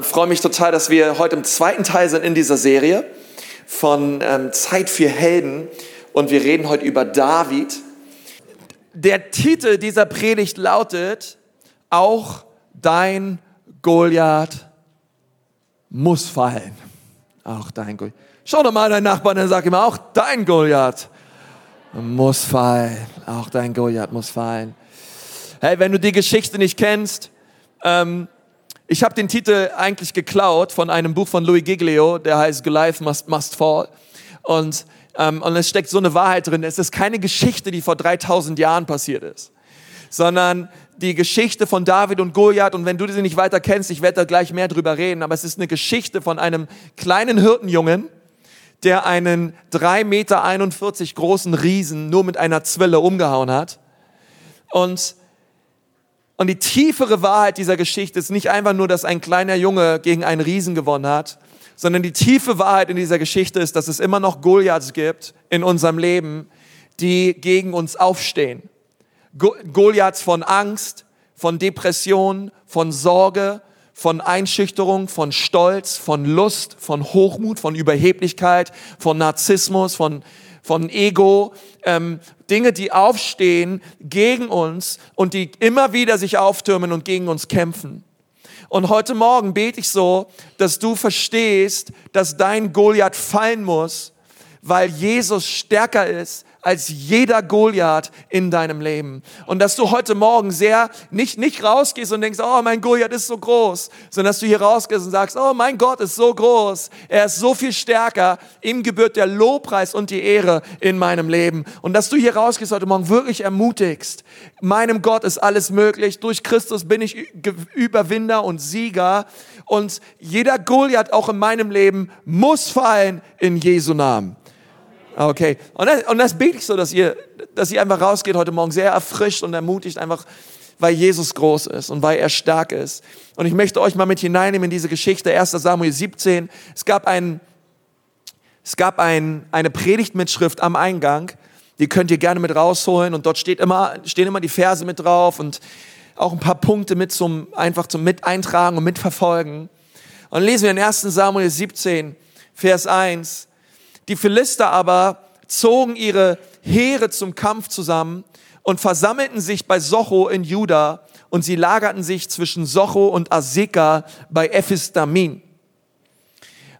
Ich freue mich total, dass wir heute im zweiten Teil sind in dieser Serie von ähm, Zeit für Helden und wir reden heute über David. Der Titel dieser Predigt lautet, auch dein Goliath muss fallen. Auch dein Goliath. Schau doch mal deinen Nachbarn und sag ihm auch dein Goliath muss fallen. Auch dein Goliath muss fallen. Hey, wenn du die Geschichte nicht kennst, ähm, ich habe den Titel eigentlich geklaut von einem Buch von Louis Giglio, der heißt Goliath Must, Must Fall. Und, ähm, und es steckt so eine Wahrheit drin. Es ist keine Geschichte, die vor 3000 Jahren passiert ist, sondern die Geschichte von David und Goliath. Und wenn du sie nicht weiter kennst, ich werde da gleich mehr drüber reden, aber es ist eine Geschichte von einem kleinen Hirtenjungen, der einen 3,41 Meter großen Riesen nur mit einer Zwille umgehauen hat. Und und die tiefere Wahrheit dieser Geschichte ist nicht einfach nur, dass ein kleiner Junge gegen einen Riesen gewonnen hat, sondern die tiefe Wahrheit in dieser Geschichte ist, dass es immer noch Goliaths gibt in unserem Leben, die gegen uns aufstehen. Goliaths von Angst, von Depression, von Sorge, von Einschüchterung, von Stolz, von Lust, von Hochmut, von Überheblichkeit, von Narzissmus, von, von Ego, ähm, Dinge, die aufstehen gegen uns und die immer wieder sich auftürmen und gegen uns kämpfen. Und heute Morgen bete ich so, dass du verstehst, dass dein Goliath fallen muss, weil Jesus stärker ist als jeder Goliath in deinem Leben. Und dass du heute Morgen sehr nicht, nicht rausgehst und denkst, oh, mein Goliath ist so groß, sondern dass du hier rausgehst und sagst, oh, mein Gott ist so groß, er ist so viel stärker, ihm gebührt der Lobpreis und die Ehre in meinem Leben. Und dass du hier rausgehst heute Morgen wirklich ermutigst, meinem Gott ist alles möglich, durch Christus bin ich Überwinder und Sieger und jeder Goliath auch in meinem Leben muss fallen in Jesu Namen. Okay. Und das, und das bete ich so, dass ihr, dass ihr einfach rausgeht heute Morgen sehr erfrischt und ermutigt, einfach weil Jesus groß ist und weil er stark ist. Und ich möchte euch mal mit hineinnehmen in diese Geschichte, 1 Samuel 17. Es gab, ein, es gab ein, eine Predigtmitschrift am Eingang, die könnt ihr gerne mit rausholen und dort steht immer, stehen immer die Verse mit drauf und auch ein paar Punkte mit zum, einfach zum mit eintragen und mitverfolgen. Und lesen wir in 1 Samuel 17, Vers 1. Die Philister aber zogen ihre Heere zum Kampf zusammen und versammelten sich bei Socho in Juda und sie lagerten sich zwischen Socho und Aseka bei Ephistamin.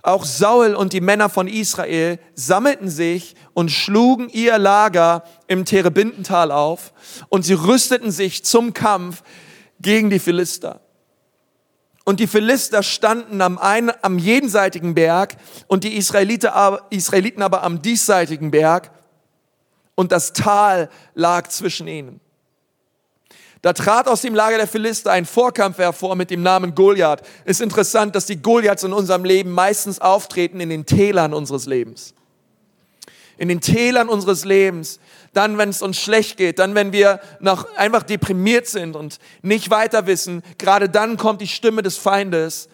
Auch Saul und die Männer von Israel sammelten sich und schlugen ihr Lager im Terebintental auf und sie rüsteten sich zum Kampf gegen die Philister. Und die Philister standen am, einen, am jenseitigen Berg und die Israeliten aber, Israeliten aber am diesseitigen Berg und das Tal lag zwischen ihnen. Da trat aus dem Lager der Philister ein Vorkampf hervor mit dem Namen Goliath. Ist interessant, dass die Goliaths in unserem Leben meistens auftreten in den Tälern unseres Lebens. In den Tälern unseres Lebens dann, wenn es uns schlecht geht, dann, wenn wir noch einfach deprimiert sind und nicht weiter wissen, gerade dann kommt die Stimme des Feindes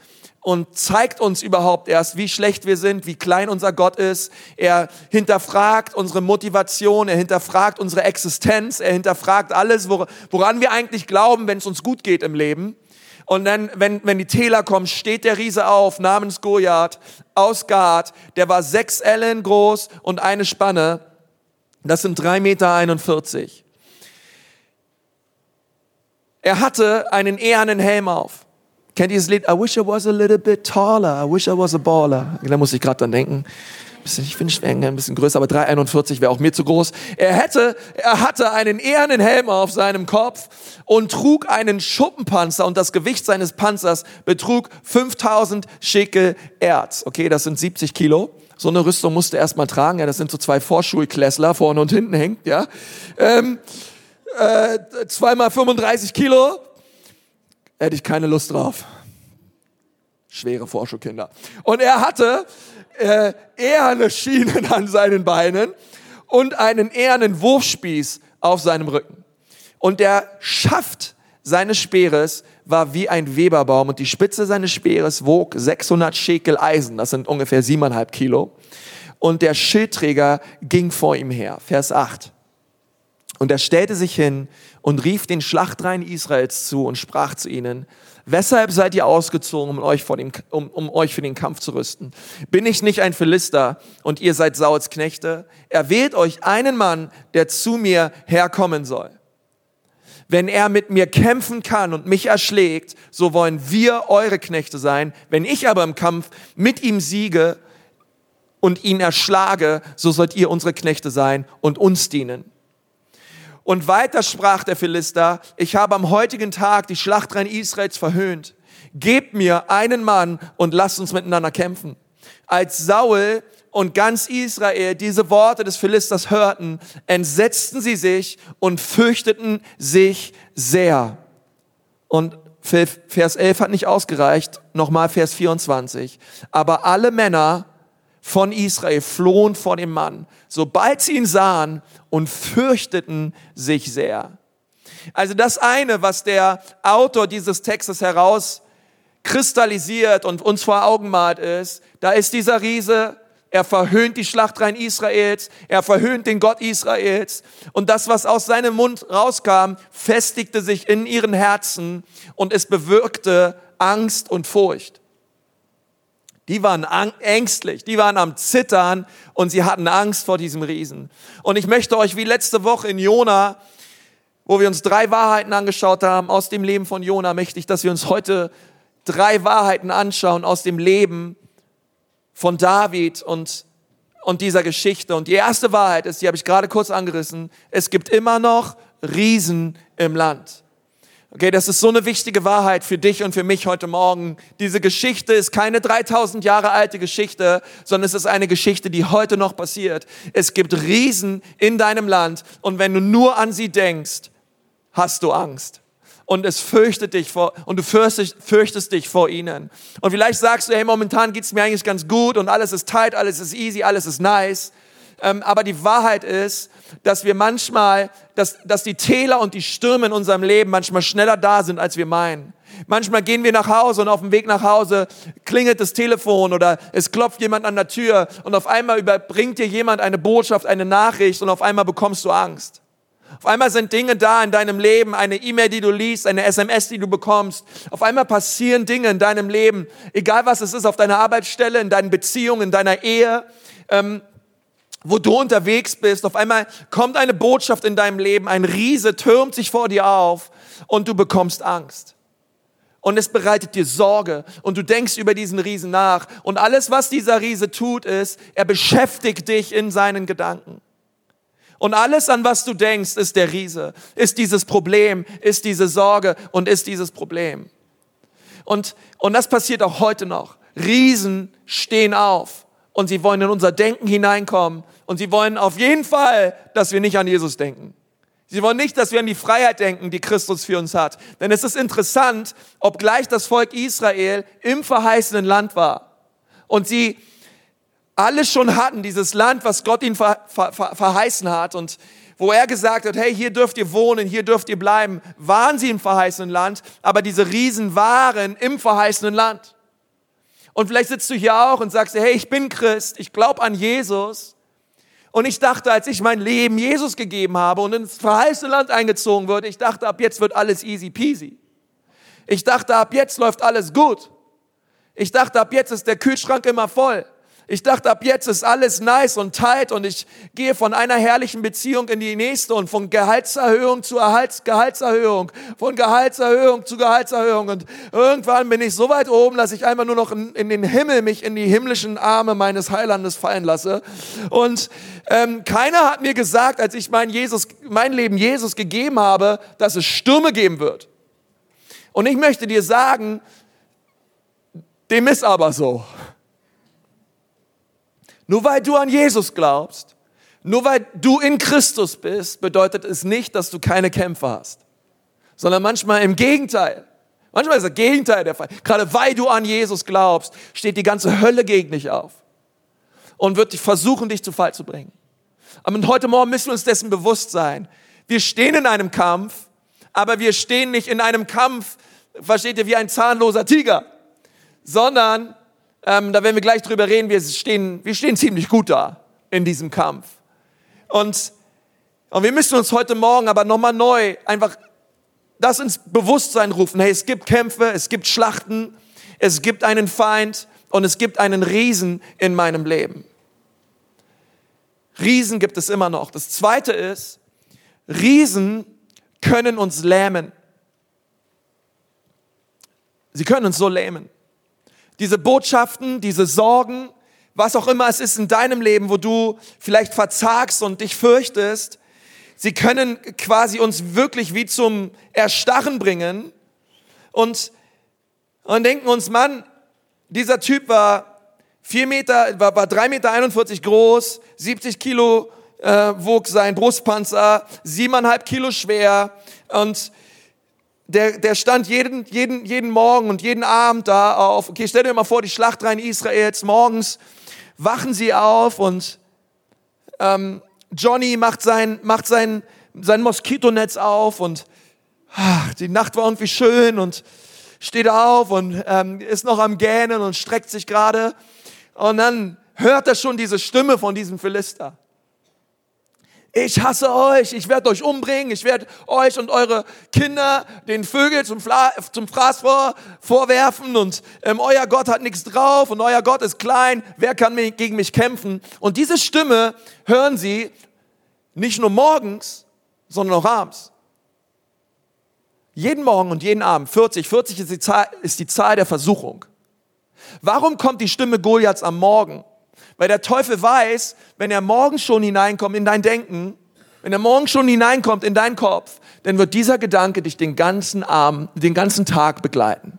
und zeigt uns überhaupt erst, wie schlecht wir sind, wie klein unser Gott ist. Er hinterfragt unsere Motivation, er hinterfragt unsere Existenz, er hinterfragt alles, woran wir eigentlich glauben, wenn es uns gut geht im Leben. Und dann, wenn, wenn die Täler kommen, steht der Riese auf, namens Goliath, aus Gad. Der war sechs Ellen groß und eine Spanne. Das sind drei Meter. einundvierzig. Er hatte einen ehernen Helm auf. Kennt ihr das Lied? I wish I was a little bit taller. I wish I was a baller. Da muss ich gerade dran denken. Ich finde Schwänge ein bisschen größer, aber 3,41 wäre auch mir zu groß. Er hätte, er hatte einen ehernen Helm auf seinem Kopf und trug einen Schuppenpanzer und das Gewicht seines Panzers betrug 5000 Schickel Erz. Okay, das sind 70 Kilo. So eine Rüstung musste erstmal tragen. Ja, das sind so zwei Vorschulklässler, vorne und hinten hängt, ja. Ähm, äh, zweimal 35 Kilo. Hätte ich keine Lust drauf. Schwere Vorschulkinder. Und er hatte äh, eherne Schienen an seinen Beinen und einen ehernen Wurfspieß auf seinem Rücken. Und der Schaft seines Speeres war wie ein Weberbaum und die Spitze seines Speeres wog 600 Schekel Eisen, das sind ungefähr siebeneinhalb Kilo. Und der Schildträger ging vor ihm her. Vers 8. Und er stellte sich hin und rief den Schlachtreihen Israels zu und sprach zu ihnen, Weshalb seid ihr ausgezogen, um euch, vor dem, um, um euch für den Kampf zu rüsten? Bin ich nicht ein Philister und ihr seid Sauls Knechte? Er wählt euch einen Mann, der zu mir herkommen soll. Wenn er mit mir kämpfen kann und mich erschlägt, so wollen wir eure Knechte sein. Wenn ich aber im Kampf mit ihm siege und ihn erschlage, so sollt ihr unsere Knechte sein und uns dienen. Und weiter sprach der Philister, ich habe am heutigen Tag die Schlachtreihen Israels verhöhnt. Gebt mir einen Mann und lasst uns miteinander kämpfen. Als Saul und ganz Israel diese Worte des Philisters hörten, entsetzten sie sich und fürchteten sich sehr. Und Vers 11 hat nicht ausgereicht, nochmal Vers 24. Aber alle Männer von Israel flohen vor dem Mann, sobald sie ihn sahen und fürchteten sich sehr. Also das eine, was der Autor dieses Textes herauskristallisiert und uns vor Augen malt, ist, da ist dieser Riese, er verhöhnt die Schlachtreihen Israels, er verhöhnt den Gott Israels und das, was aus seinem Mund rauskam, festigte sich in ihren Herzen und es bewirkte Angst und Furcht. Die waren ängstlich, die waren am Zittern und sie hatten Angst vor diesem Riesen. Und ich möchte euch wie letzte Woche in Jona, wo wir uns drei Wahrheiten angeschaut haben aus dem Leben von Jona, möchte ich, dass wir uns heute drei Wahrheiten anschauen aus dem Leben von David und, und dieser Geschichte. Und die erste Wahrheit ist, die habe ich gerade kurz angerissen, es gibt immer noch Riesen im Land. Okay, das ist so eine wichtige Wahrheit für dich und für mich heute Morgen. Diese Geschichte ist keine 3000 Jahre alte Geschichte, sondern es ist eine Geschichte, die heute noch passiert. Es gibt Riesen in deinem Land und wenn du nur an sie denkst, hast du Angst. Und es fürchtet dich vor, und du fürchtest, fürchtest dich vor ihnen. Und vielleicht sagst du, hey, momentan geht's mir eigentlich ganz gut und alles ist tight, alles ist easy, alles ist nice. Ähm, aber die Wahrheit ist, dass wir manchmal, dass, dass die Täler und die Stürme in unserem Leben manchmal schneller da sind, als wir meinen. Manchmal gehen wir nach Hause und auf dem Weg nach Hause klingelt das Telefon oder es klopft jemand an der Tür und auf einmal überbringt dir jemand eine Botschaft, eine Nachricht und auf einmal bekommst du Angst. Auf einmal sind Dinge da in deinem Leben, eine E-Mail, die du liest, eine SMS, die du bekommst. Auf einmal passieren Dinge in deinem Leben, egal was es ist, auf deiner Arbeitsstelle, in deinen Beziehungen, in deiner Ehe. Ähm, wo du unterwegs bist, auf einmal kommt eine Botschaft in deinem Leben, ein Riese türmt sich vor dir auf und du bekommst Angst. Und es bereitet dir Sorge und du denkst über diesen Riesen nach. Und alles, was dieser Riese tut, ist, er beschäftigt dich in seinen Gedanken. Und alles, an was du denkst, ist der Riese, ist dieses Problem, ist diese Sorge und ist dieses Problem. Und, und das passiert auch heute noch. Riesen stehen auf und sie wollen in unser Denken hineinkommen und sie wollen auf jeden Fall, dass wir nicht an Jesus denken. Sie wollen nicht, dass wir an die Freiheit denken, die Christus für uns hat. Denn es ist interessant, obgleich das Volk Israel im verheißenen Land war und sie alles schon hatten, dieses Land, was Gott ihnen ver, ver, ver, verheißen hat und wo er gesagt hat, hey, hier dürft ihr wohnen, hier dürft ihr bleiben, waren sie im verheißenen Land, aber diese Riesen waren im verheißenen Land. Und vielleicht sitzt du hier auch und sagst, hey, ich bin Christ, ich glaube an Jesus, und ich dachte, als ich mein Leben Jesus gegeben habe und ins verheißene Land eingezogen wurde, ich dachte, ab jetzt wird alles easy peasy. Ich dachte, ab jetzt läuft alles gut. Ich dachte, ab jetzt ist der Kühlschrank immer voll. Ich dachte, ab jetzt ist alles nice und tight und ich gehe von einer herrlichen Beziehung in die nächste und von Gehaltserhöhung zu Erhalts Gehaltserhöhung, von Gehaltserhöhung zu Gehaltserhöhung und irgendwann bin ich so weit oben, dass ich einfach nur noch in, in den Himmel mich in die himmlischen Arme meines Heilandes fallen lasse. Und ähm, keiner hat mir gesagt, als ich mein, Jesus, mein Leben Jesus gegeben habe, dass es Stürme geben wird. Und ich möchte dir sagen, dem ist aber so. Nur weil du an Jesus glaubst, nur weil du in Christus bist, bedeutet es nicht, dass du keine Kämpfe hast, sondern manchmal im Gegenteil. Manchmal ist das Gegenteil der Fall. Gerade weil du an Jesus glaubst, steht die ganze Hölle gegen dich auf und wird dich versuchen, dich zu Fall zu bringen. Aber heute Morgen müssen wir uns dessen bewusst sein. Wir stehen in einem Kampf, aber wir stehen nicht in einem Kampf, versteht ihr, wie ein zahnloser Tiger, sondern ähm, da werden wir gleich drüber reden. Wir stehen, wir stehen ziemlich gut da in diesem Kampf. Und, Und wir müssen uns heute Morgen aber nochmal neu einfach das ins Bewusstsein rufen. Hey, es gibt Kämpfe, es gibt Schlachten, es gibt einen Feind und es gibt einen Riesen in meinem Leben. Riesen gibt es immer noch. Das zweite ist, Riesen können uns lähmen. Sie können uns so lähmen. Diese Botschaften, diese Sorgen, was auch immer es ist in deinem Leben, wo du vielleicht verzagst und dich fürchtest, sie können quasi uns wirklich wie zum Erstarren bringen und, und denken uns, Mann, dieser Typ war vier Meter, war, war drei Meter 41 groß, 70 Kilo äh, wog sein Brustpanzer, siebeneinhalb Kilo schwer und der, der stand jeden, jeden, jeden Morgen und jeden Abend da auf. Okay, stell dir mal vor, die Schlachtreihen Israels, morgens wachen sie auf und ähm, Johnny macht sein, macht sein, sein Moskitonetz auf und ach, die Nacht war irgendwie schön und steht auf und ähm, ist noch am Gähnen und streckt sich gerade. Und dann hört er schon diese Stimme von diesem Philister ich hasse euch, ich werde euch umbringen, ich werde euch und eure Kinder den Vögel zum, Fla zum Fraß vor, vorwerfen und ähm, euer Gott hat nichts drauf und euer Gott ist klein, wer kann mich, gegen mich kämpfen? Und diese Stimme hören sie nicht nur morgens, sondern auch abends. Jeden Morgen und jeden Abend, 40, 40 ist die Zahl, ist die Zahl der Versuchung. Warum kommt die Stimme Goliaths am Morgen? Weil der Teufel weiß, wenn er morgen schon hineinkommt in dein Denken, wenn er morgen schon hineinkommt in deinen Kopf, dann wird dieser Gedanke dich den ganzen Abend, den ganzen Tag begleiten.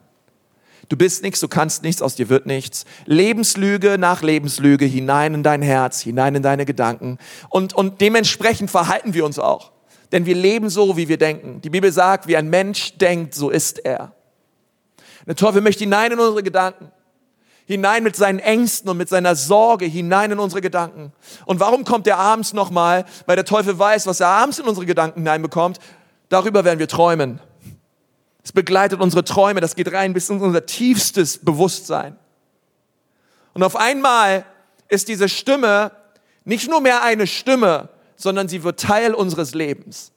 Du bist nichts, du kannst nichts, aus dir wird nichts. Lebenslüge nach Lebenslüge hinein in dein Herz, hinein in deine Gedanken. Und, und dementsprechend verhalten wir uns auch. Denn wir leben so, wie wir denken. Die Bibel sagt, wie ein Mensch denkt, so ist er. Der Teufel möchte hinein in unsere Gedanken hinein mit seinen Ängsten und mit seiner Sorge hinein in unsere Gedanken. Und warum kommt er abends nochmal? Weil der Teufel weiß, was er abends in unsere Gedanken hineinbekommt. Darüber werden wir träumen. Es begleitet unsere Träume, das geht rein bis in unser tiefstes Bewusstsein. Und auf einmal ist diese Stimme nicht nur mehr eine Stimme, sondern sie wird Teil unseres Lebens.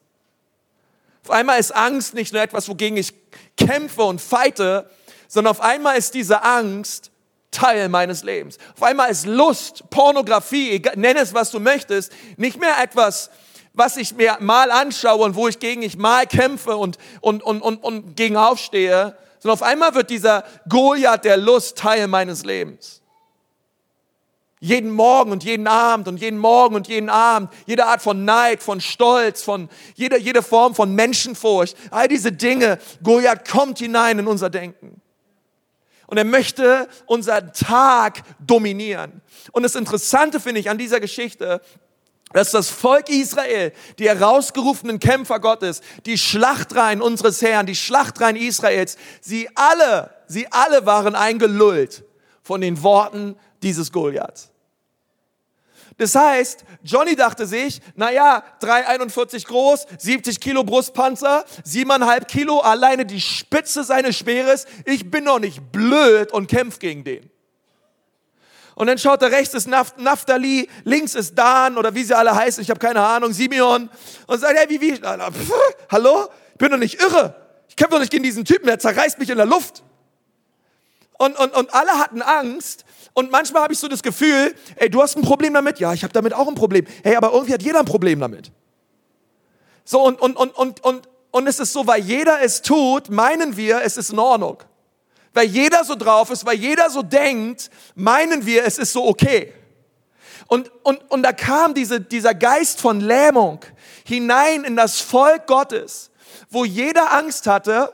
Auf einmal ist Angst nicht nur etwas, wogegen ich kämpfe und feite, sondern auf einmal ist diese Angst Teil meines Lebens. Auf einmal ist Lust, Pornografie, nenne es, was du möchtest, nicht mehr etwas, was ich mir mal anschaue und wo ich gegen ich mal kämpfe und, und, und, und, und gegen aufstehe, sondern auf einmal wird dieser Goliath der Lust Teil meines Lebens. Jeden Morgen und jeden Abend und jeden Morgen und jeden Abend, jede Art von Neid, von Stolz, von jede, jede Form von Menschenfurcht, all diese Dinge, Goliath kommt hinein in unser Denken. Und er möchte unseren Tag dominieren. Und das Interessante finde ich an dieser Geschichte, dass das Volk Israel, die herausgerufenen Kämpfer Gottes, die Schlachtreihen unseres Herrn, die Schlachtreihen Israels, sie alle, sie alle waren eingelullt von den Worten dieses Goliaths. Das heißt, Johnny dachte sich, naja, 3,41 groß, 70 Kilo Brustpanzer, 7,5 Kilo alleine die Spitze seines Speeres, ich bin doch nicht blöd und kämpf gegen den. Und dann schaut er rechts ist Naphtali, links ist Dan oder wie sie alle heißen, ich habe keine Ahnung, Simeon und sagt, hey, wie, wie, pff, hallo? Ich bin doch nicht irre. Ich kämpfe doch nicht gegen diesen Typen, der zerreißt mich in der Luft. Und, und, und alle hatten Angst, und manchmal habe ich so das Gefühl, ey, du hast ein Problem damit? Ja, ich habe damit auch ein Problem. Hey, aber irgendwie hat jeder ein Problem damit. So, und, und, und, und, und, und es ist so, weil jeder es tut, meinen wir, es ist in Ordnung. Weil jeder so drauf ist, weil jeder so denkt, meinen wir, es ist so okay. Und, und, und da kam diese, dieser Geist von Lähmung hinein in das Volk Gottes, wo jeder Angst hatte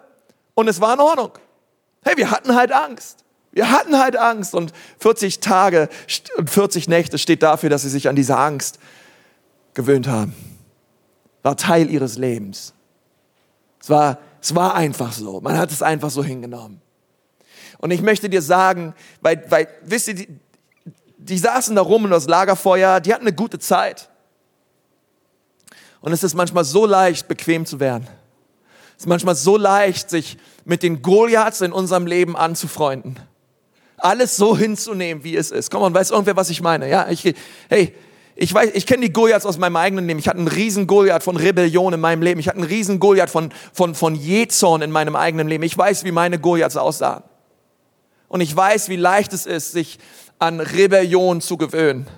und es war in Ordnung. Hey, wir hatten halt Angst. Wir hatten halt Angst und 40 Tage und 40 Nächte steht dafür, dass sie sich an diese Angst gewöhnt haben. War Teil ihres Lebens. Es war, es war einfach so. Man hat es einfach so hingenommen. Und ich möchte dir sagen, weil, weil wisst ihr, die, die saßen da rum in das Lagerfeuer, die hatten eine gute Zeit. Und es ist manchmal so leicht, bequem zu werden. Es ist manchmal so leicht, sich mit den Goliaths in unserem Leben anzufreunden alles so hinzunehmen, wie es ist. Komm, und weiß irgendwer, was ich meine? Ja, ich, hey, Ich weiß, ich kenne die Goliaths aus meinem eigenen Leben. Ich hatte einen riesen Goliath von Rebellion in meinem Leben. Ich hatte einen riesen Goliath von, von, von Jezorn in meinem eigenen Leben. Ich weiß, wie meine Goliaths aussahen. Und ich weiß, wie leicht es ist, sich an Rebellion zu gewöhnen.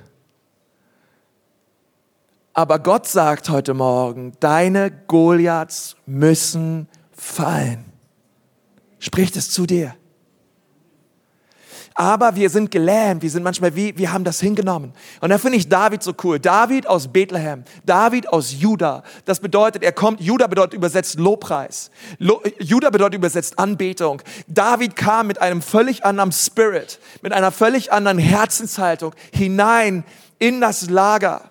Aber Gott sagt heute Morgen, deine Goliaths müssen fallen. Spricht es zu dir aber wir sind gelähmt, wir sind manchmal wie, wir haben das hingenommen. Und da finde ich David so cool. David aus Bethlehem, David aus Juda. Das bedeutet, er kommt, Juda bedeutet übersetzt Lobpreis. Lo, Juda bedeutet übersetzt Anbetung. David kam mit einem völlig anderen Spirit, mit einer völlig anderen Herzenshaltung hinein in das Lager.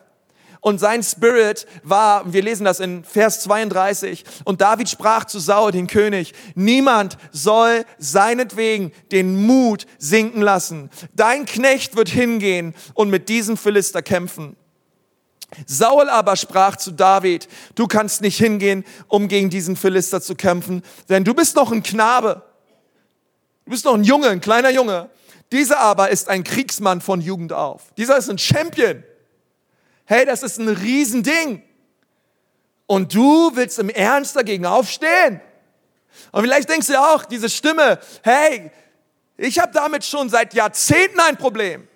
Und sein Spirit war, wir lesen das in Vers 32, und David sprach zu Saul, den König, niemand soll seinetwegen den Mut sinken lassen. Dein Knecht wird hingehen und mit diesem Philister kämpfen. Saul aber sprach zu David, du kannst nicht hingehen, um gegen diesen Philister zu kämpfen, denn du bist noch ein Knabe. Du bist noch ein Junge, ein kleiner Junge. Dieser aber ist ein Kriegsmann von Jugend auf. Dieser ist ein Champion. Hey, das ist ein Riesending. Und du willst im Ernst dagegen aufstehen? Und vielleicht denkst du auch, diese Stimme, hey, ich habe damit schon seit Jahrzehnten ein Problem.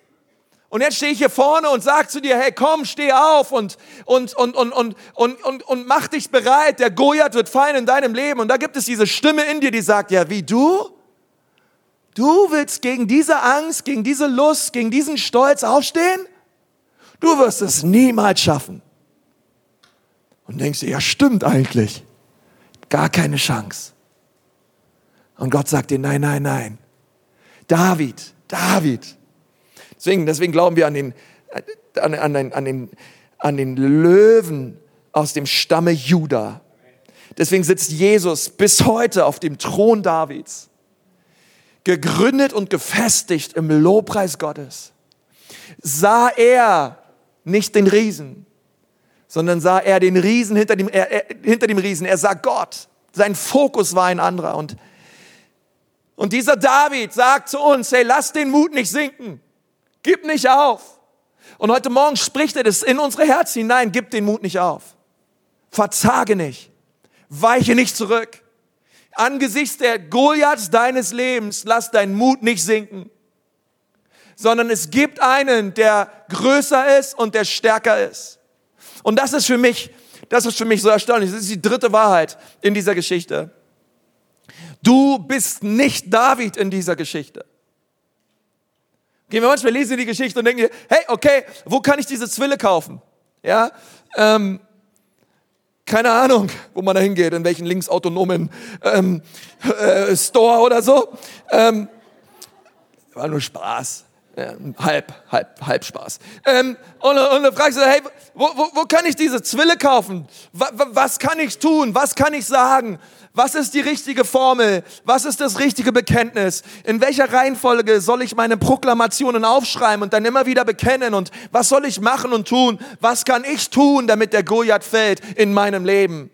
Und jetzt stehe ich hier vorne und sage zu dir, hey, komm, steh auf und, und, und, und, und, und, und, und mach dich bereit. Der Goliath wird fallen in deinem Leben. Und da gibt es diese Stimme in dir, die sagt, ja, wie du? Du willst gegen diese Angst, gegen diese Lust, gegen diesen Stolz aufstehen? Du wirst es niemals schaffen. Und denkst du, ja stimmt eigentlich. Gar keine Chance. Und Gott sagt dir, nein, nein, nein. David, David. Deswegen, deswegen glauben wir an den, an, an, den, an, den, an den Löwen aus dem Stamme Juda. Deswegen sitzt Jesus bis heute auf dem Thron Davids. Gegründet und gefestigt im Lobpreis Gottes. Sah er nicht den Riesen, sondern sah er den Riesen hinter dem, er, er, hinter dem Riesen. Er sah Gott. Sein Fokus war ein anderer. Und, und dieser David sagt zu uns, hey, lass den Mut nicht sinken. Gib nicht auf. Und heute Morgen spricht er das in unsere Herzen hinein. Gib den Mut nicht auf. Verzage nicht. Weiche nicht zurück. Angesichts der Goliaths deines Lebens, lass deinen Mut nicht sinken sondern es gibt einen, der größer ist und der stärker ist. Und das ist für mich, das ist für mich so erstaunlich. Das ist die dritte Wahrheit in dieser Geschichte. Du bist nicht David in dieser Geschichte. Gehen wir manchmal lesen die Geschichte und denken, hey, okay, wo kann ich diese Zwille kaufen? Ja, ähm, keine Ahnung, wo man da hingeht, in welchen linksautonomen ähm, äh, Store oder so. Ähm, war nur Spaß. Ja, halb, halb, halb Spaß. Ähm, und, und dann fragst du, hey, wo, wo, wo kann ich diese Zwille kaufen? Was, was kann ich tun? Was kann ich sagen? Was ist die richtige Formel? Was ist das richtige Bekenntnis? In welcher Reihenfolge soll ich meine Proklamationen aufschreiben und dann immer wieder bekennen? Und was soll ich machen und tun? Was kann ich tun, damit der Goliath fällt in meinem Leben?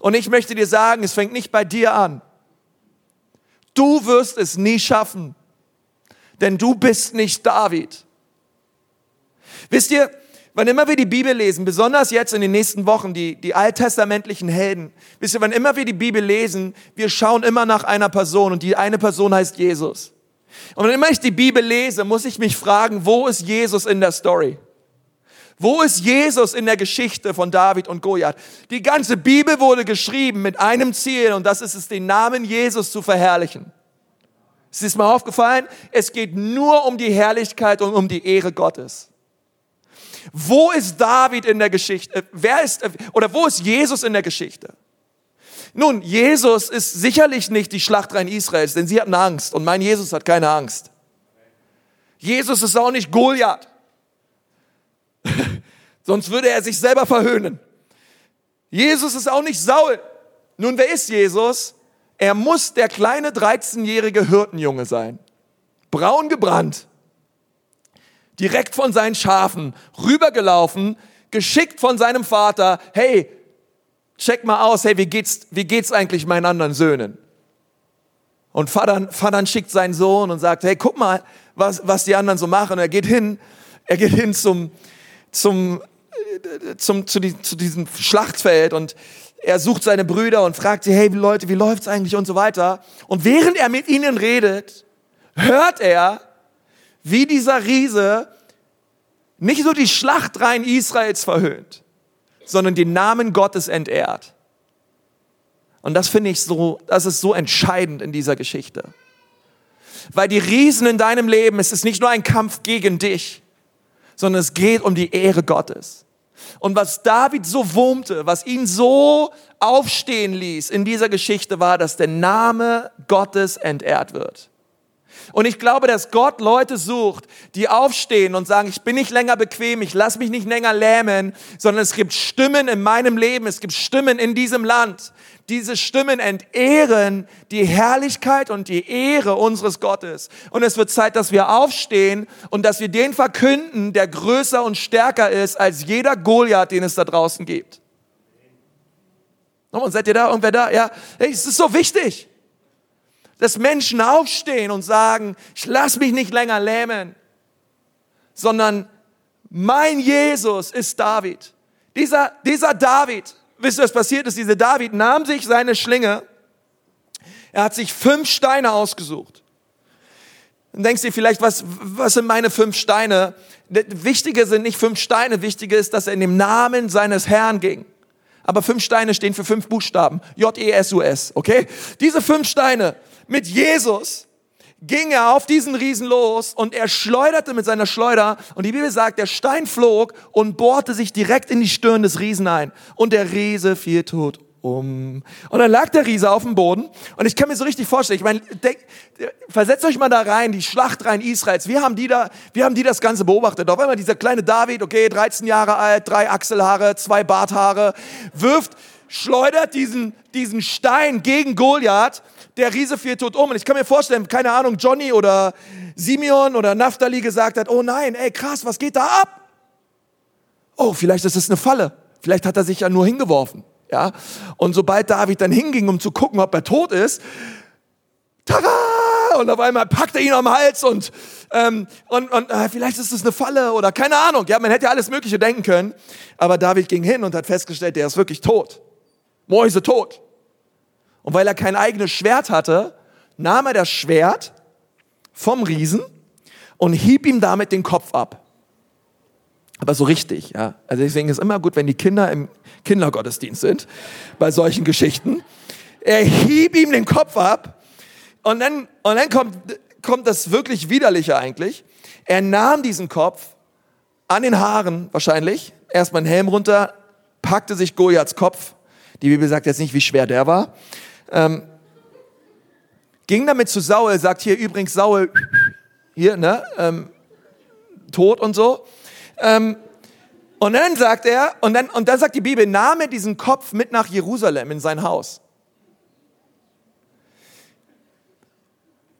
Und ich möchte dir sagen, es fängt nicht bei dir an. Du wirst es nie schaffen denn du bist nicht David. Wisst ihr, wann immer wir die Bibel lesen, besonders jetzt in den nächsten Wochen, die, die alttestamentlichen Helden, wisst ihr, wann immer wir die Bibel lesen, wir schauen immer nach einer Person und die eine Person heißt Jesus. Und wenn immer ich die Bibel lese, muss ich mich fragen, wo ist Jesus in der Story? Wo ist Jesus in der Geschichte von David und Goliath? Die ganze Bibel wurde geschrieben mit einem Ziel und das ist es, den Namen Jesus zu verherrlichen. Es ist mir aufgefallen, es geht nur um die Herrlichkeit und um die Ehre Gottes. Wo ist David in der Geschichte? Wer ist, oder wo ist Jesus in der Geschichte? Nun, Jesus ist sicherlich nicht die Schlachtreihen Israels, denn sie hatten Angst und mein Jesus hat keine Angst. Jesus ist auch nicht Goliath. Sonst würde er sich selber verhöhnen. Jesus ist auch nicht Saul. Nun, wer ist Jesus? Er muss der kleine 13-jährige Hirtenjunge sein. Braun gebrannt. Direkt von seinen Schafen rübergelaufen, geschickt von seinem Vater. Hey, check mal aus, hey, wie geht's, wie geht's eigentlich meinen anderen Söhnen? Und Vater, Vater schickt seinen Sohn und sagt, hey, guck mal, was, was die anderen so machen. Er geht hin, er geht hin zum, zum, äh, zum, zu, die, zu diesem Schlachtfeld und er sucht seine Brüder und fragt sie, hey Leute, wie läuft's eigentlich und so weiter. Und während er mit ihnen redet, hört er, wie dieser Riese nicht nur die Schlachtreihen Israels verhöhnt, sondern den Namen Gottes entehrt. Und das finde ich so, das ist so entscheidend in dieser Geschichte. Weil die Riesen in deinem Leben, es ist nicht nur ein Kampf gegen dich, sondern es geht um die Ehre Gottes. Und was David so wurmte, was ihn so aufstehen ließ in dieser Geschichte war, dass der Name Gottes entehrt wird. Und ich glaube, dass Gott Leute sucht, die aufstehen und sagen, ich bin nicht länger bequem, ich lasse mich nicht länger lähmen, sondern es gibt Stimmen in meinem Leben, es gibt Stimmen in diesem Land. Diese Stimmen entehren die Herrlichkeit und die Ehre unseres Gottes. Und es wird Zeit, dass wir aufstehen und dass wir den verkünden, der größer und stärker ist als jeder Goliath, den es da draußen gibt. Und seid ihr da? Irgendwer da? Ja, hey, es ist so wichtig dass Menschen aufstehen und sagen, ich lass mich nicht länger lähmen, sondern mein Jesus ist David. Dieser, dieser David, wisst ihr, was passiert ist? Dieser David nahm sich seine Schlinge, er hat sich fünf Steine ausgesucht. Dann denkst du dir vielleicht, was, was sind meine fünf Steine? Wichtige sind nicht fünf Steine, wichtige ist, dass er in dem Namen seines Herrn ging. Aber fünf Steine stehen für fünf Buchstaben. J-E-S-U-S, okay? Diese fünf Steine mit Jesus ging er auf diesen Riesen los und er schleuderte mit seiner Schleuder und die Bibel sagt, der Stein flog und bohrte sich direkt in die Stirn des Riesen ein und der Riese fiel tot um. Und dann lag der Riese auf dem Boden und ich kann mir so richtig vorstellen, ich meine, denk, versetzt euch mal da rein, die Schlacht rein Israels, wir haben die da, wir haben die das Ganze beobachtet. Auf einmal dieser kleine David, okay, 13 Jahre alt, drei Achselhaare, zwei Barthaare, wirft, schleudert diesen, diesen Stein gegen Goliath der Riese fiel tot um. Und ich kann mir vorstellen, keine Ahnung, Johnny oder Simeon oder Naphtali gesagt hat, oh nein, ey krass, was geht da ab? Oh, vielleicht ist es eine Falle. Vielleicht hat er sich ja nur hingeworfen. Ja? Und sobald David dann hinging, um zu gucken, ob er tot ist, tada! Und auf einmal packt er ihn am Hals und, ähm, und, und äh, vielleicht ist es eine Falle oder keine Ahnung. Ja, man hätte ja alles Mögliche denken können. Aber David ging hin und hat festgestellt, der ist wirklich tot. Mäuse tot. Und weil er kein eigenes Schwert hatte, nahm er das Schwert vom Riesen und hieb ihm damit den Kopf ab. Aber so richtig, ja. Also deswegen ist immer gut, wenn die Kinder im Kindergottesdienst sind, bei solchen Geschichten. Er hieb ihm den Kopf ab und dann, und dann kommt, kommt das wirklich Widerliche eigentlich. Er nahm diesen Kopf an den Haaren wahrscheinlich, erstmal einen Helm runter, packte sich Goliaths Kopf. Die Bibel sagt jetzt nicht, wie schwer der war. Ähm, ging damit zu Saul, sagt hier übrigens Saul, hier, ne, ähm, tot und so. Ähm, und dann sagt er, und dann, und dann sagt die Bibel, nahm er diesen Kopf mit nach Jerusalem in sein Haus.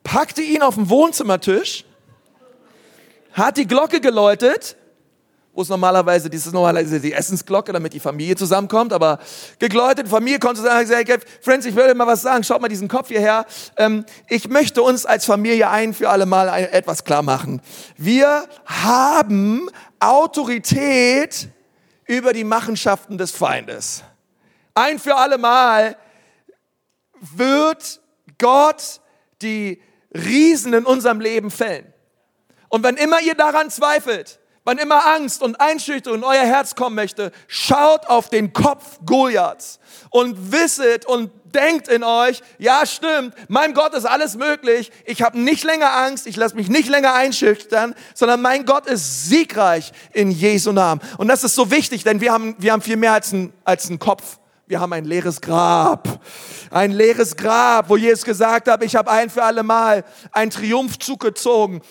Packte ihn auf den Wohnzimmertisch, hat die Glocke geläutet wo es normalerweise, ist normalerweise die Essensglocke, damit die Familie zusammenkommt, aber gegläutet, Familie kommt zusammen und sagt, hey, Friends, ich will mal was sagen, schaut mal diesen Kopf hierher. Ähm, ich möchte uns als Familie ein für alle Mal etwas klar machen. Wir haben Autorität über die Machenschaften des Feindes. Ein für alle Mal wird Gott die Riesen in unserem Leben fällen. Und wenn immer ihr daran zweifelt, wann immer Angst und Einschüchterung in euer Herz kommen möchte, schaut auf den Kopf Goliaths und wisset und denkt in euch, ja stimmt, mein Gott ist alles möglich, ich habe nicht länger Angst, ich lasse mich nicht länger einschüchtern, sondern mein Gott ist siegreich in Jesu Namen. Und das ist so wichtig, denn wir haben, wir haben viel mehr als ein, als ein Kopf. Wir haben ein leeres Grab. Ein leeres Grab, wo Jesus gesagt hat, ich habe ein für alle Mal einen Triumphzug gezogen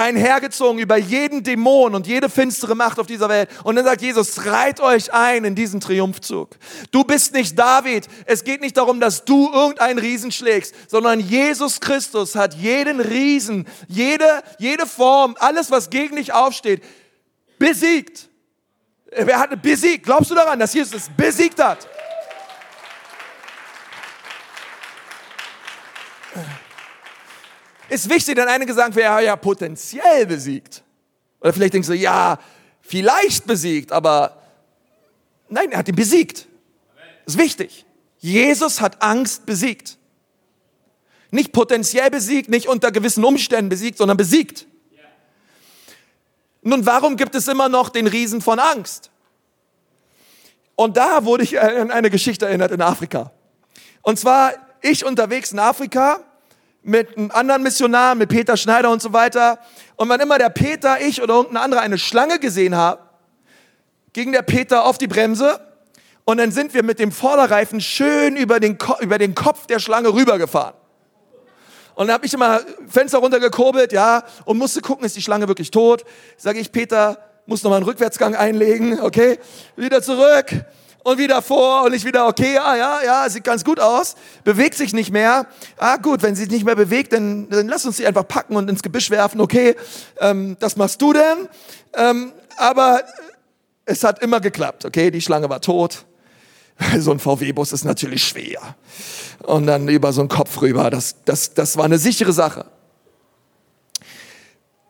einhergezogen über jeden Dämon und jede finstere Macht auf dieser Welt. Und dann sagt Jesus, reit euch ein in diesen Triumphzug. Du bist nicht David. Es geht nicht darum, dass du irgendeinen Riesen schlägst, sondern Jesus Christus hat jeden Riesen, jede, jede Form, alles, was gegen dich aufsteht, besiegt. Wer hat besiegt? Glaubst du daran, dass Jesus es besiegt hat? Ist wichtig, denn einige sagen, ja, ja, potenziell besiegt. Oder vielleicht denkst du, ja, vielleicht besiegt, aber nein, er hat ihn besiegt. Ist wichtig. Jesus hat Angst besiegt. Nicht potenziell besiegt, nicht unter gewissen Umständen besiegt, sondern besiegt. Nun, warum gibt es immer noch den Riesen von Angst? Und da wurde ich an eine Geschichte erinnert in Afrika. Und zwar ich unterwegs in Afrika mit einem anderen Missionar, mit Peter Schneider und so weiter. Und wann immer der Peter, ich oder irgendein anderer eine Schlange gesehen haben, ging der Peter auf die Bremse und dann sind wir mit dem Vorderreifen schön über den, über den Kopf der Schlange rübergefahren. Und dann habe ich immer Fenster runtergekurbelt, ja, und musste gucken, ist die Schlange wirklich tot? Sage ich, Peter, muss noch mal einen Rückwärtsgang einlegen, okay? Wieder zurück und wieder vor und ich wieder, okay, ja, ja, ja, sieht ganz gut aus, bewegt sich nicht mehr. Ah, gut, wenn sie sich nicht mehr bewegt, dann, dann lass uns sie einfach packen und ins Gebüsch werfen, okay, ähm, das machst du denn. Ähm, aber es hat immer geklappt, okay, die Schlange war tot. So ein VW-Bus ist natürlich schwer. Und dann über so einen Kopf rüber, das, das, das war eine sichere Sache.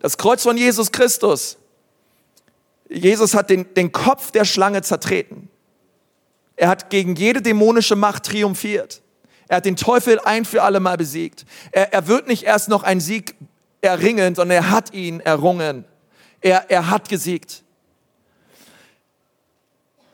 Das Kreuz von Jesus Christus. Jesus hat den, den Kopf der Schlange zertreten. Er hat gegen jede dämonische Macht triumphiert. Er hat den Teufel ein für alle Mal besiegt. Er, er wird nicht erst noch einen Sieg erringen, sondern er hat ihn errungen. Er, er hat gesiegt.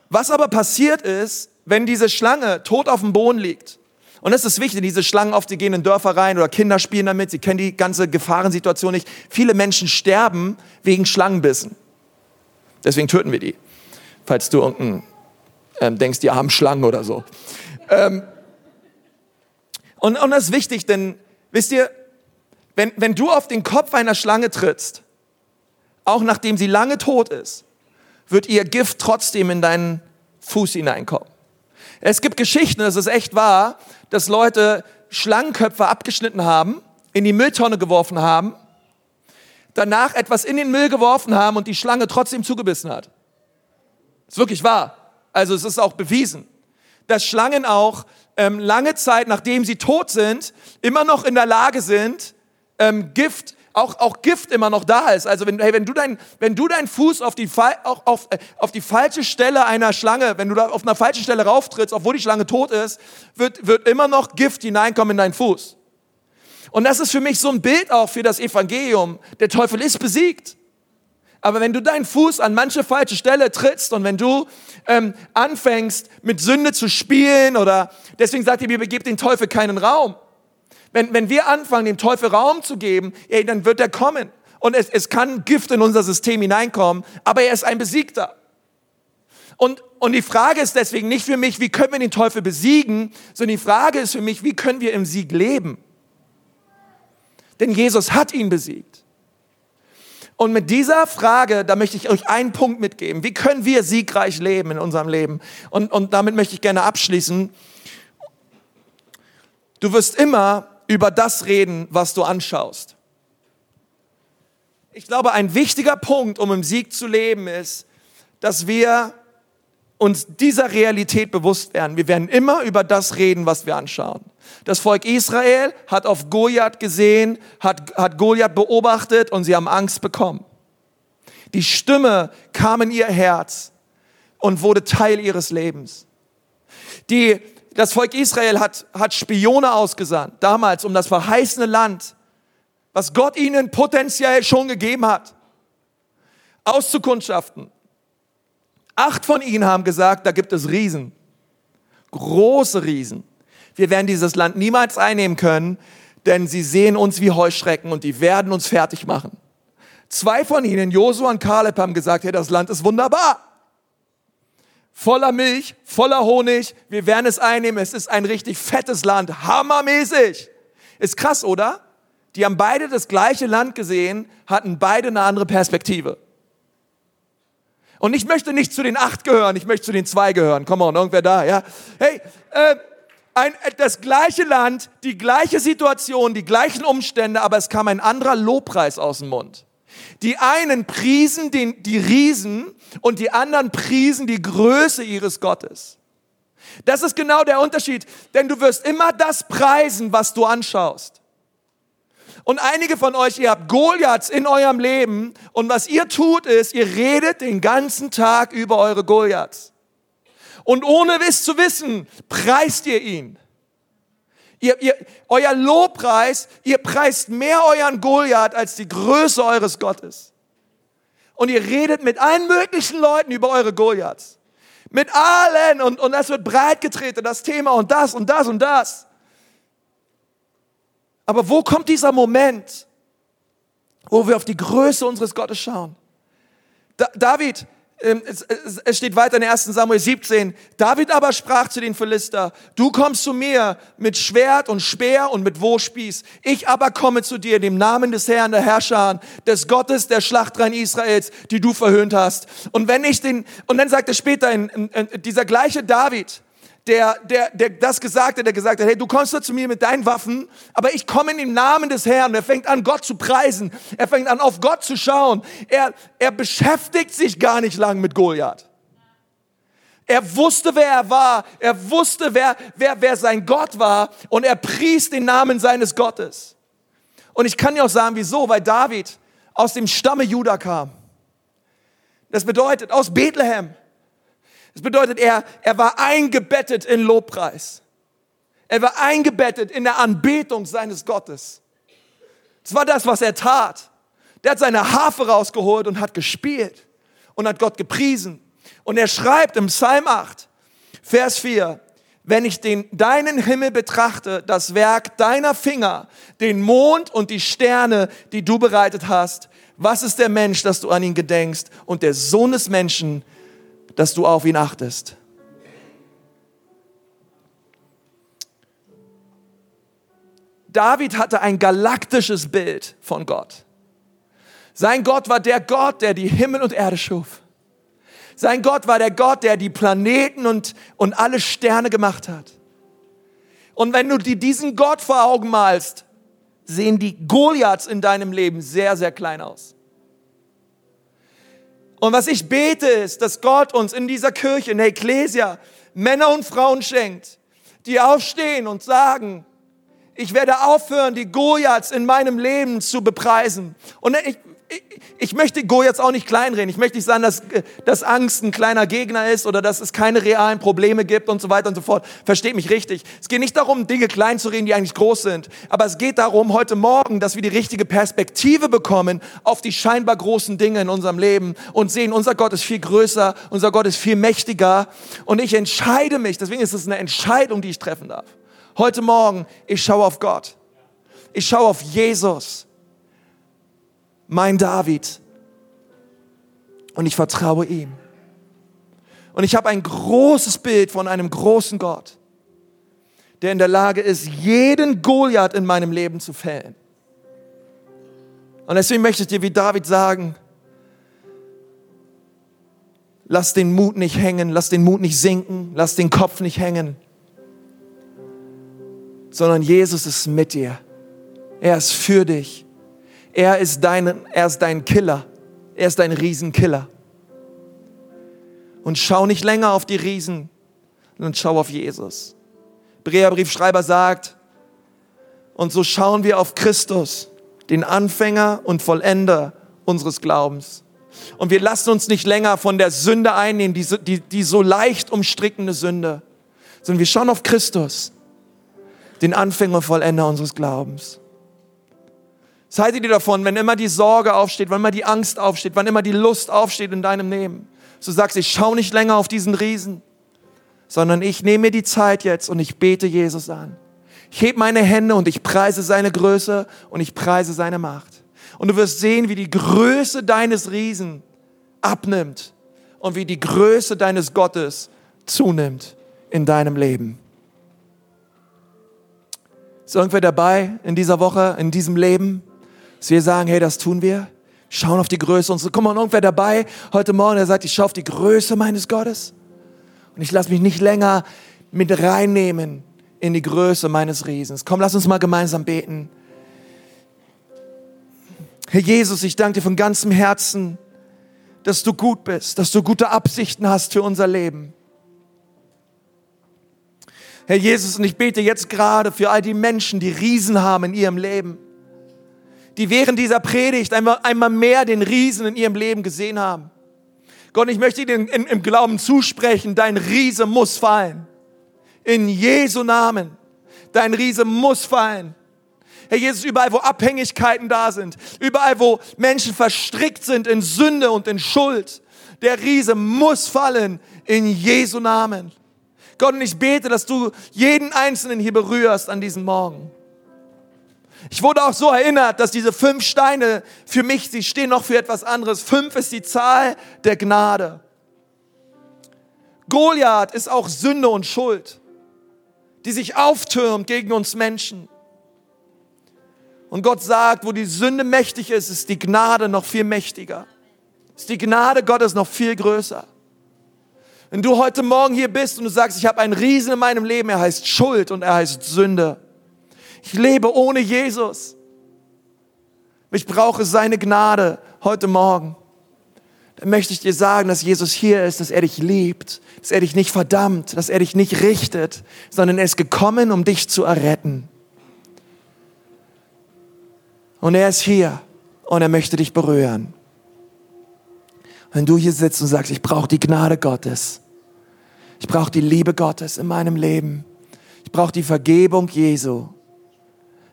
Was aber passiert ist, wenn diese Schlange tot auf dem Boden liegt, und das ist wichtig, diese Schlangen oft, die gehen in Dörfer rein oder Kinder spielen damit, sie kennen die ganze Gefahrensituation nicht. Viele Menschen sterben wegen Schlangenbissen. Deswegen töten wir die. Falls du irgendein ähm, denkst, die haben Schlangen oder so. Ähm, und, und das ist wichtig, denn wisst ihr, wenn, wenn du auf den Kopf einer Schlange trittst, auch nachdem sie lange tot ist, wird ihr Gift trotzdem in deinen Fuß hineinkommen. Es gibt Geschichten, das ist echt wahr, dass Leute Schlangenköpfe abgeschnitten haben, in die Mülltonne geworfen haben, danach etwas in den Müll geworfen haben und die Schlange trotzdem zugebissen hat. Das ist wirklich wahr. Also es ist auch bewiesen, dass Schlangen auch ähm, lange Zeit, nachdem sie tot sind, immer noch in der Lage sind, ähm, Gift auch, auch Gift immer noch da ist. Also wenn, hey, wenn du dein, deinen Fuß auf die, auch auf, äh, auf die falsche Stelle einer Schlange, wenn du da auf einer falschen Stelle rauftrittst, obwohl die Schlange tot ist, wird, wird immer noch Gift hineinkommen in deinen Fuß. Und das ist für mich so ein Bild auch für das Evangelium. Der Teufel ist besiegt. Aber wenn du deinen Fuß an manche falsche Stelle trittst und wenn du ähm, anfängst mit Sünde zu spielen oder deswegen sagt die Bibel, gib den Teufel keinen Raum. Wenn, wenn wir anfangen, dem Teufel Raum zu geben, ey, dann wird er kommen. Und es, es kann Gift in unser System hineinkommen, aber er ist ein Besiegter. Und, und die Frage ist deswegen nicht für mich, wie können wir den Teufel besiegen, sondern die Frage ist für mich, wie können wir im Sieg leben? Denn Jesus hat ihn besiegt. Und mit dieser Frage, da möchte ich euch einen Punkt mitgeben. Wie können wir siegreich leben in unserem Leben? Und, und damit möchte ich gerne abschließen. Du wirst immer über das reden, was du anschaust. Ich glaube, ein wichtiger Punkt, um im Sieg zu leben, ist, dass wir uns dieser Realität bewusst werden. Wir werden immer über das reden, was wir anschauen. Das Volk Israel hat auf Goliath gesehen, hat, hat Goliath beobachtet und sie haben Angst bekommen. Die Stimme kam in ihr Herz und wurde Teil ihres Lebens. Die, das Volk Israel hat, hat Spione ausgesandt, damals um das verheißene Land, was Gott ihnen potenziell schon gegeben hat, auszukundschaften. Acht von ihnen haben gesagt, da gibt es Riesen, große Riesen. Wir werden dieses Land niemals einnehmen können, denn sie sehen uns wie Heuschrecken und die werden uns fertig machen. Zwei von ihnen, Josua und Kaleb, haben gesagt, hey, das Land ist wunderbar voller Milch, voller Honig. Wir werden es einnehmen. Es ist ein richtig fettes Land, hammermäßig. Ist krass, oder? Die haben beide das gleiche Land gesehen, hatten beide eine andere Perspektive. Und ich möchte nicht zu den acht gehören, ich möchte zu den zwei gehören. Komm on, irgendwer da, ja? Hey, äh, ein, das gleiche Land, die gleiche Situation, die gleichen Umstände, aber es kam ein anderer Lobpreis aus dem Mund. Die einen priesen den, die Riesen und die anderen priesen die Größe ihres Gottes. Das ist genau der Unterschied, denn du wirst immer das preisen, was du anschaust. Und einige von euch, ihr habt Goliaths in eurem Leben und was ihr tut ist, ihr redet den ganzen Tag über eure Goliaths. Und ohne es zu wissen, preist ihr ihn. Ihr, ihr, euer Lobpreis, ihr preist mehr euren Goliath als die Größe eures Gottes. Und ihr redet mit allen möglichen Leuten über eure Goliaths. Mit allen und, und das wird breit getreten, das Thema und das und das und das. Aber wo kommt dieser Moment, wo wir auf die Größe unseres Gottes schauen? Da, David, ähm, es steht weiter in 1 Samuel 17, David aber sprach zu den Philister, du kommst zu mir mit Schwert und Speer und mit Wurfspieß, ich aber komme zu dir in dem Namen des Herrn der Herrscher, des Gottes der Schlachtrein Israels, die du verhöhnt hast. Und wenn ich den, und dann sagt er später, in, in, in, dieser gleiche David, der, der, der das gesagt hat, der gesagt hat, hey, du kommst da zu mir mit deinen Waffen, aber ich komme in den Namen des Herrn. Er fängt an, Gott zu preisen. Er fängt an, auf Gott zu schauen. Er, er beschäftigt sich gar nicht lang mit Goliath. Er wusste, wer er war. Er wusste, wer, wer, wer sein Gott war. Und er pries den Namen seines Gottes. Und ich kann dir auch sagen, wieso, weil David aus dem Stamme Juda kam. Das bedeutet, aus Bethlehem. Das bedeutet, er, er war eingebettet in Lobpreis. Er war eingebettet in der Anbetung seines Gottes. Das war das, was er tat. Der hat seine Harfe rausgeholt und hat gespielt und hat Gott gepriesen. Und er schreibt im Psalm 8, Vers 4, wenn ich den, deinen Himmel betrachte, das Werk deiner Finger, den Mond und die Sterne, die du bereitet hast, was ist der Mensch, dass du an ihn gedenkst und der Sohn des Menschen, dass du auf ihn achtest. David hatte ein galaktisches Bild von Gott. Sein Gott war der Gott, der die Himmel und Erde schuf. Sein Gott war der Gott, der die Planeten und, und alle Sterne gemacht hat. Und wenn du dir diesen Gott vor Augen malst, sehen die Goliaths in deinem Leben sehr, sehr klein aus. Und was ich bete ist, dass Gott uns in dieser Kirche, in der Ecclesia, Männer und Frauen schenkt, die aufstehen und sagen, ich werde aufhören, die Goliaths in meinem Leben zu bepreisen. Und ich, ich möchte Go jetzt auch nicht kleinreden. Ich möchte nicht sagen, dass, dass Angst ein kleiner Gegner ist oder dass es keine realen Probleme gibt und so weiter und so fort. Versteht mich richtig. Es geht nicht darum, Dinge klein zu reden, die eigentlich groß sind. Aber es geht darum, heute Morgen, dass wir die richtige Perspektive bekommen auf die scheinbar großen Dinge in unserem Leben und sehen, unser Gott ist viel größer, unser Gott ist viel mächtiger. Und ich entscheide mich, deswegen ist es eine Entscheidung, die ich treffen darf. Heute Morgen, ich schaue auf Gott. Ich schaue auf Jesus mein David. Und ich vertraue ihm. Und ich habe ein großes Bild von einem großen Gott, der in der Lage ist, jeden Goliath in meinem Leben zu fällen. Und deswegen möchte ich dir wie David sagen, lass den Mut nicht hängen, lass den Mut nicht sinken, lass den Kopf nicht hängen, sondern Jesus ist mit dir. Er ist für dich. Er ist dein, er ist dein Killer. Er ist dein Riesenkiller. Und schau nicht länger auf die Riesen, sondern schau auf Jesus. Briefschreiber sagt, und so schauen wir auf Christus, den Anfänger und Vollender unseres Glaubens. Und wir lassen uns nicht länger von der Sünde einnehmen, die, die, die so leicht umstrickende Sünde, sondern wir schauen auf Christus, den Anfänger und Vollender unseres Glaubens. Haltet ihr davon, wenn immer die Sorge aufsteht, wenn immer die Angst aufsteht, wann immer die Lust aufsteht in deinem Leben? Du sagst, ich schaue nicht länger auf diesen Riesen, sondern ich nehme mir die Zeit jetzt und ich bete Jesus an. Ich heb meine Hände und ich preise seine Größe und ich preise seine Macht. Und du wirst sehen, wie die Größe deines Riesen abnimmt und wie die Größe deines Gottes zunimmt in deinem Leben. Ist irgendwer dabei in dieser Woche, in diesem Leben? Dass wir sagen, hey, das tun wir. Schauen auf die Größe so. Komm mal, irgendwer dabei heute Morgen, der sagt, ich schaue auf die Größe meines Gottes. Und ich lasse mich nicht länger mit reinnehmen in die Größe meines Riesens. Komm, lass uns mal gemeinsam beten. Herr Jesus, ich danke dir von ganzem Herzen, dass du gut bist, dass du gute Absichten hast für unser Leben. Herr Jesus, und ich bete jetzt gerade für all die Menschen, die Riesen haben in ihrem Leben die während dieser Predigt einmal, einmal mehr den Riesen in ihrem Leben gesehen haben. Gott, ich möchte dir im Glauben zusprechen, dein Riese muss fallen. In Jesu Namen. Dein Riese muss fallen. Herr Jesus, überall, wo Abhängigkeiten da sind, überall, wo Menschen verstrickt sind in Sünde und in Schuld, der Riese muss fallen in Jesu Namen. Gott, und ich bete, dass du jeden Einzelnen hier berührst an diesem Morgen. Ich wurde auch so erinnert, dass diese fünf Steine für mich, sie stehen noch für etwas anderes. Fünf ist die Zahl der Gnade. Goliath ist auch Sünde und Schuld, die sich auftürmt gegen uns Menschen. Und Gott sagt, wo die Sünde mächtig ist, ist die Gnade noch viel mächtiger. Ist die Gnade Gottes noch viel größer. Wenn du heute Morgen hier bist und du sagst, ich habe einen Riesen in meinem Leben, er heißt Schuld und er heißt Sünde. Ich lebe ohne Jesus. Ich brauche seine Gnade heute Morgen. Dann möchte ich dir sagen, dass Jesus hier ist, dass er dich liebt, dass er dich nicht verdammt, dass er dich nicht richtet, sondern er ist gekommen, um dich zu erretten. Und er ist hier und er möchte dich berühren. Wenn du hier sitzt und sagst, ich brauche die Gnade Gottes, ich brauche die Liebe Gottes in meinem Leben, ich brauche die Vergebung Jesu,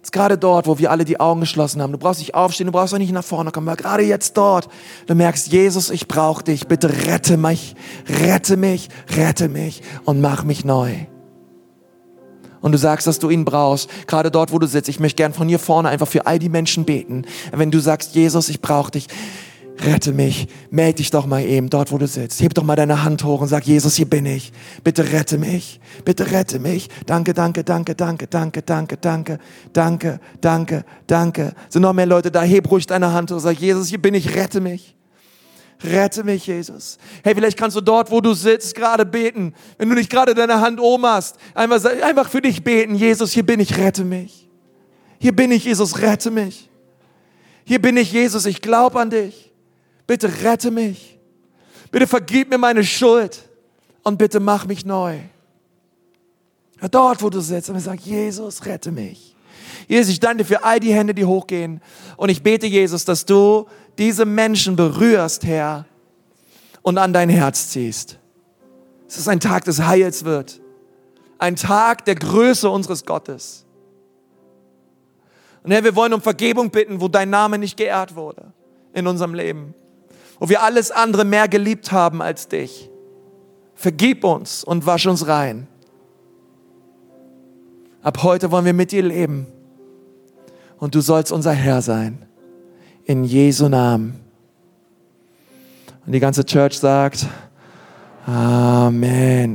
ist gerade dort, wo wir alle die Augen geschlossen haben. Du brauchst nicht aufstehen, du brauchst auch nicht nach vorne kommen, aber gerade jetzt dort, du merkst, Jesus, ich brauche dich, bitte rette mich, rette mich, rette mich und mach mich neu. Und du sagst, dass du ihn brauchst, gerade dort, wo du sitzt. Ich möchte gern von hier vorne einfach für all die Menschen beten. Wenn du sagst, Jesus, ich brauche dich, rette mich, melde dich doch mal eben dort, wo du sitzt. Heb doch mal deine Hand hoch und sag, Jesus, hier bin ich. Bitte rette mich. Bitte rette mich. Danke, danke, danke, danke, danke, danke, danke, danke, danke, danke. Sind noch mehr Leute da? Heb ruhig deine Hand hoch und sag, Jesus, hier bin ich, rette mich. Rette mich, Jesus. Hey, vielleicht kannst du dort, wo du sitzt, gerade beten. Wenn du nicht gerade deine Hand oben hast, einfach, einfach für dich beten. Jesus, hier bin ich, rette mich. Hier bin ich, Jesus, rette mich. Hier bin ich, Jesus, ich glaube an dich. Bitte rette mich. Bitte vergib mir meine Schuld und bitte mach mich neu. Dort, wo du sitzt und sag, Jesus, rette mich. Jesus, ich danke dir für all die Hände, die hochgehen. Und ich bete, Jesus, dass du diese Menschen berührst, Herr, und an dein Herz ziehst. Es ein Tag des Heils wird. Ein Tag der Größe unseres Gottes. Und Herr, wir wollen um Vergebung bitten, wo dein Name nicht geehrt wurde in unserem Leben wo wir alles andere mehr geliebt haben als dich. Vergib uns und wasch uns rein. Ab heute wollen wir mit dir leben. Und du sollst unser Herr sein. In Jesu Namen. Und die ganze Church sagt, Amen.